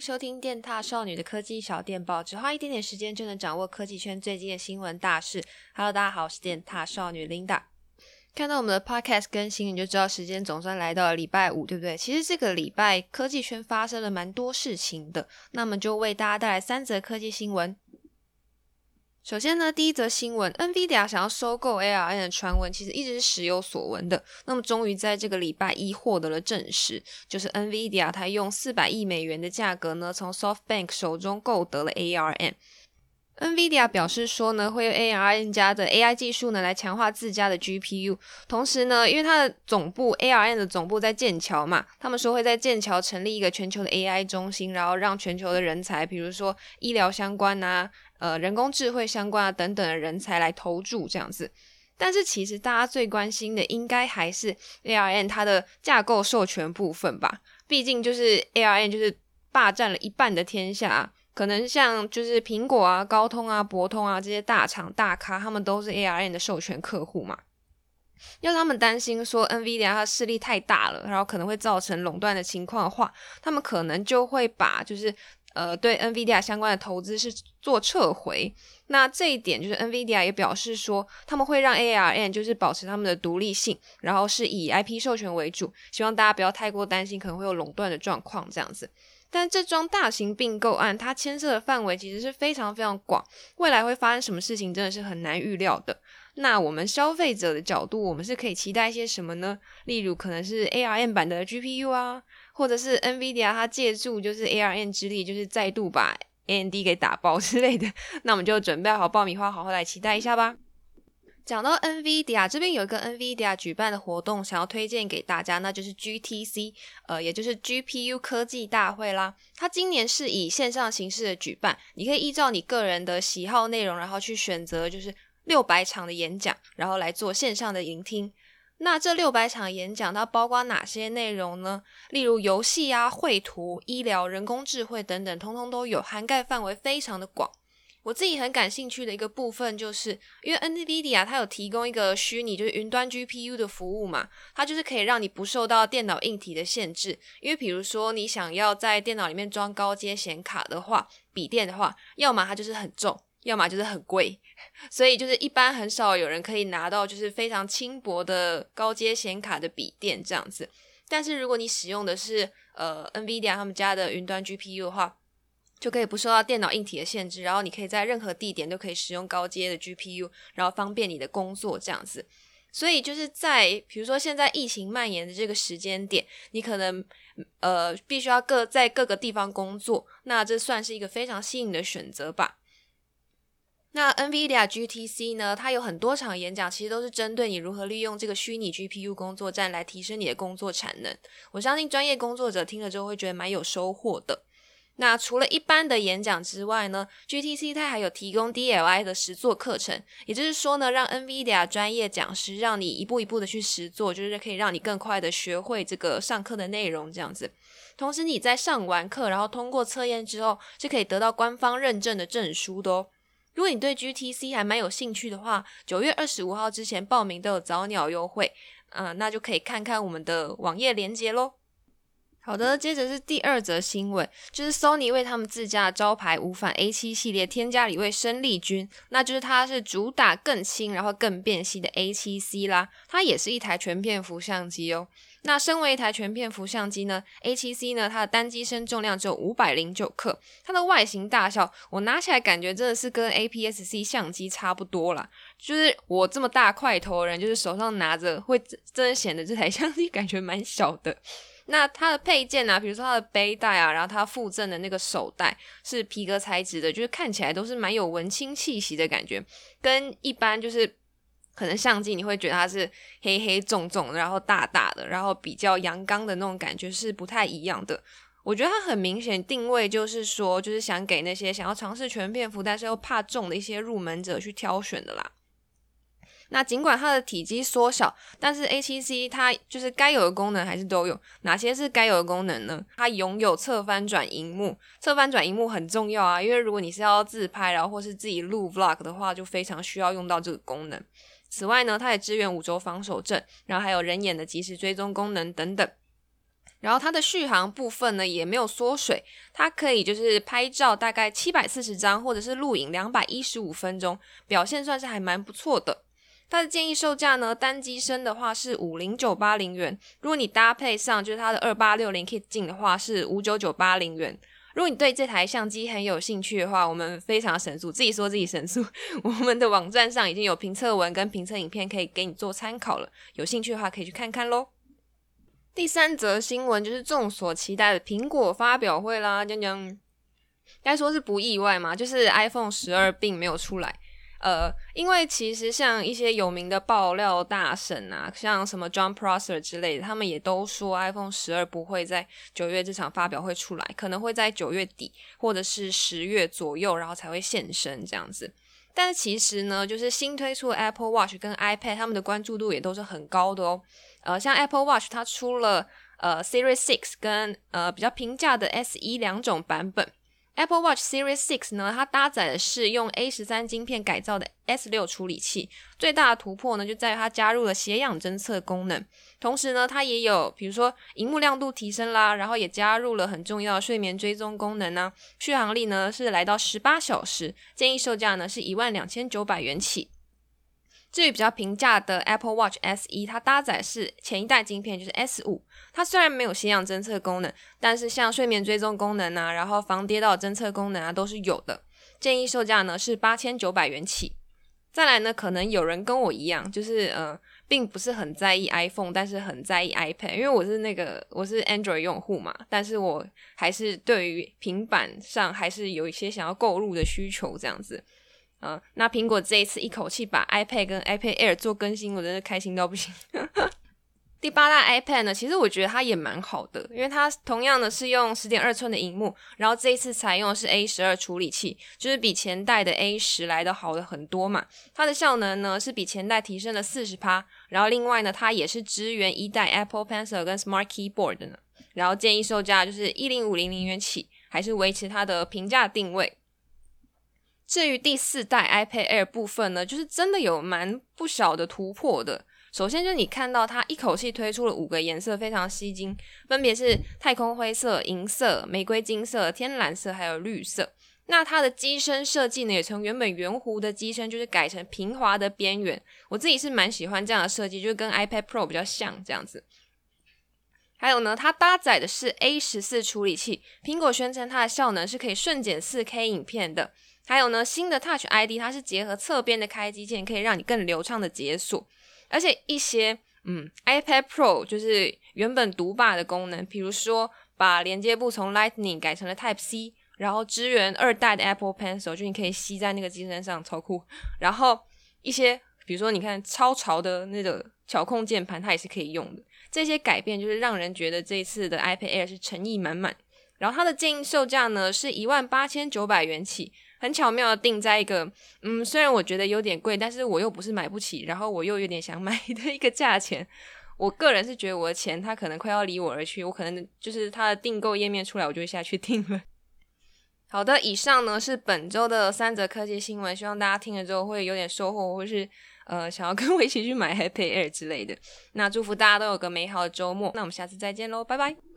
收听电踏少女的科技小电报，只花一点点时间就能掌握科技圈最近的新闻大事。Hello，大家好，我是电踏少女 Linda。看到我们的 Podcast 更新，你就知道时间总算来到了礼拜五，对不对？其实这个礼拜科技圈发生了蛮多事情的，那么就为大家带来三则科技新闻。首先呢，第一则新闻，NVIDIA 想要收购 ARM 的传闻其实一直是时有所闻的。那么终于在这个礼拜一获得了证实，就是 NVIDIA 它用四百亿美元的价格呢，从 SoftBank 手中购得了 ARM。NVIDIA 表示说呢，会用 ARM 家的 AI 技术呢来强化自家的 GPU。同时呢，因为它的总部 ARM 的总部在剑桥嘛，他们说会在剑桥成立一个全球的 AI 中心，然后让全球的人才，比如说医疗相关啊。呃，人工智慧相关啊等等的人才来投注这样子，但是其实大家最关心的应该还是 ARM 它的架构授权部分吧，毕竟就是 ARM 就是霸占了一半的天下，可能像就是苹果啊、高通啊、博通啊这些大厂大咖，他们都是 ARM 的授权客户嘛，要他们担心说 NVIDIA 它势力太大了，然后可能会造成垄断的情况的话，他们可能就会把就是。呃，对 NVIDIA 相关的投资是做撤回，那这一点就是 NVIDIA 也表示说，他们会让 ARM 就是保持他们的独立性，然后是以 IP 授权为主，希望大家不要太过担心可能会有垄断的状况这样子。但这桩大型并购案，它牵涉的范围其实是非常非常广，未来会发生什么事情真的是很难预料的。那我们消费者的角度，我们是可以期待一些什么呢？例如可能是 ARM 版的 GPU 啊。或者是 NVIDIA 它借助就是 ARM 之力，就是再度把 AMD 给打爆之类的，那我们就准备好爆米花，好好来期待一下吧。讲到 NVIDIA 这边有一个 NVIDIA 举办的活动，想要推荐给大家，那就是 GTC，呃，也就是 GPU 科技大会啦。它今年是以线上形式的举办，你可以依照你个人的喜好内容，然后去选择就是六百场的演讲，然后来做线上的聆听。那这六百场演讲它包括哪些内容呢？例如游戏啊、绘图、医疗、人工智慧等等，通通都有，涵盖范围非常的广。我自己很感兴趣的一个部分，就是因为 NVIDIA 它有提供一个虚拟就是云端 GPU 的服务嘛，它就是可以让你不受到电脑硬体的限制。因为比如说你想要在电脑里面装高阶显卡的话，笔电的话，要么它就是很重。要么就是很贵，所以就是一般很少有人可以拿到就是非常轻薄的高阶显卡的笔电这样子。但是如果你使用的是呃 NVIDIA 他们家的云端 GPU 的话，就可以不受到电脑硬体的限制，然后你可以在任何地点都可以使用高阶的 GPU，然后方便你的工作这样子。所以就是在比如说现在疫情蔓延的这个时间点，你可能呃必须要各在各个地方工作，那这算是一个非常新颖的选择吧。那 NVIDIA GTC 呢，它有很多场演讲，其实都是针对你如何利用这个虚拟 GPU 工作站来提升你的工作产能。我相信专业工作者听了之后会觉得蛮有收获的。那除了一般的演讲之外呢，GTC 它还有提供 DLI 的实作课程，也就是说呢，让 NVIDIA 专业讲师让你一步一步的去实作，就是可以让你更快的学会这个上课的内容这样子。同时你在上完课，然后通过测验之后，是可以得到官方认证的证书的哦。如果你对 GTC 还蛮有兴趣的话，九月二十五号之前报名都有早鸟优惠，嗯、那就可以看看我们的网页链接喽。好的，接着是第二则新闻，就是 Sony 为他们自家的招牌无反 A7 系列添加了一位生力军，那就是它是主打更轻然后更便携的 A7C 啦，它也是一台全片幅相机哦。那身为一台全片幅相机呢，A7C 呢，它的单机身重量只有五百零九克，它的外形大小，我拿起来感觉真的是跟 APS-C 相机差不多啦。就是我这么大块头的人，就是手上拿着会真的显得这台相机感觉蛮小的。那它的配件啊，比如说它的背带啊，然后它附赠的那个手袋是皮革材质的，就是看起来都是蛮有文青气息的感觉，跟一般就是。可能相机你会觉得它是黑黑重重，然后大大的，然后比较阳刚的那种感觉是不太一样的。我觉得它很明显定位就是说，就是想给那些想要尝试全片幅，但是又怕重的一些入门者去挑选的啦。那尽管它的体积缩小，但是 A7C 它就是该有的功能还是都有。哪些是该有的功能呢？它拥有侧翻转荧幕，侧翻转荧幕很重要啊，因为如果你是要自拍，然后或是自己录 Vlog 的话，就非常需要用到这个功能。此外呢，它也支援五轴防手震，然后还有人眼的即时追踪功能等等。然后它的续航部分呢也没有缩水，它可以就是拍照大概七百四十张，或者是录影两百一十五分钟，表现算是还蛮不错的。它的建议售价呢，单机身的话是五零九八零元，如果你搭配上就是它的二八六零 kit 镜的话是五九九八零元。如果你对这台相机很有兴趣的话，我们非常神速，自己说自己神速，我们的网站上已经有评测文跟评测影片可以给你做参考了，有兴趣的话可以去看看喽。第三则新闻就是众所期待的苹果发表会啦，讲讲，该说是不意外嘛，就是 iPhone 十二并没有出来，呃，因为其实像一些有名的爆料大神啊，像什么 John Prosser 之类的，他们也都说 iPhone 十二不会在九月这场发表会出来，可能会在九月底或者是十月左右，然后才会现身这样子。但是其实呢，就是新推出的 Apple Watch 跟 iPad，他们的关注度也都是很高的哦。呃，像 Apple Watch 它出了呃 Series Six 跟呃比较平价的 SE 两种版本。Apple Watch Series Six 呢，它搭载的是用 A 十三晶片改造的 S 六处理器，最大的突破呢就在于它加入了血氧侦测功能，同时呢它也有比如说荧幕亮度提升啦，然后也加入了很重要的睡眠追踪功能呢，续航力呢是来到十八小时，建议售价呢是一万两千九百元起。至于比较平价的 Apple Watch SE，它搭载是前一代晶片，就是 S 五。它虽然没有血氧侦测功能，但是像睡眠追踪功能啊，然后防跌倒侦测功能啊，都是有的。建议售价呢是八千九百元起。再来呢，可能有人跟我一样，就是呃，并不是很在意 iPhone，但是很在意 iPad，因为我是那个我是 Android 用户嘛，但是我还是对于平板上还是有一些想要购入的需求，这样子。嗯、那苹果这一次一口气把 iPad 跟 iPad Air 做更新，我真的开心到不行。第八代 iPad 呢，其实我觉得它也蛮好的，因为它同样的是用十点二寸的荧幕，然后这一次采用的是 A 十二处理器，就是比前代的 A 十来的好的很多嘛。它的效能呢是比前代提升了四十趴，然后另外呢，它也是支援一代 Apple Pencil 跟 Smart Keyboard 的呢。然后建议售价就是一零五零零元起，还是维持它的平价定位。至于第四代 iPad Air 部分呢，就是真的有蛮不小的突破的。首先就你看到它一口气推出了五个颜色，非常吸睛，分别是太空灰色、银色、玫瑰金色、天蓝色，还有绿色。那它的机身设计呢，也从原本圆弧的机身，就是改成平滑的边缘。我自己是蛮喜欢这样的设计，就是跟 iPad Pro 比较像这样子。还有呢，它搭载的是 A 十四处理器，苹果宣称它的效能是可以瞬剪四 K 影片的。还有呢，新的 Touch ID 它是结合侧边的开机键，可以让你更流畅的解锁。而且一些嗯 iPad Pro 就是原本独霸的功能，比如说把连接部从 Lightning 改成了 Type C，然后支援二代的 Apple Pencil，就你可以吸在那个机身上，超酷。然后一些比如说你看超潮的那个巧控键盘，它也是可以用的。这些改变就是让人觉得这一次的 iPad Air 是诚意满满。然后它的建议售价呢是一万八千九百元起。很巧妙的定在一个，嗯，虽然我觉得有点贵，但是我又不是买不起，然后我又有点想买的一个价钱。我个人是觉得我的钱它可能快要离我而去，我可能就是它的订购页面出来，我就下去订了。好的，以上呢是本周的三则科技新闻，希望大家听了之后会有点收获，或是呃想要跟我一起去买 Happy Air 之类的。那祝福大家都有个美好的周末，那我们下次再见喽，拜拜。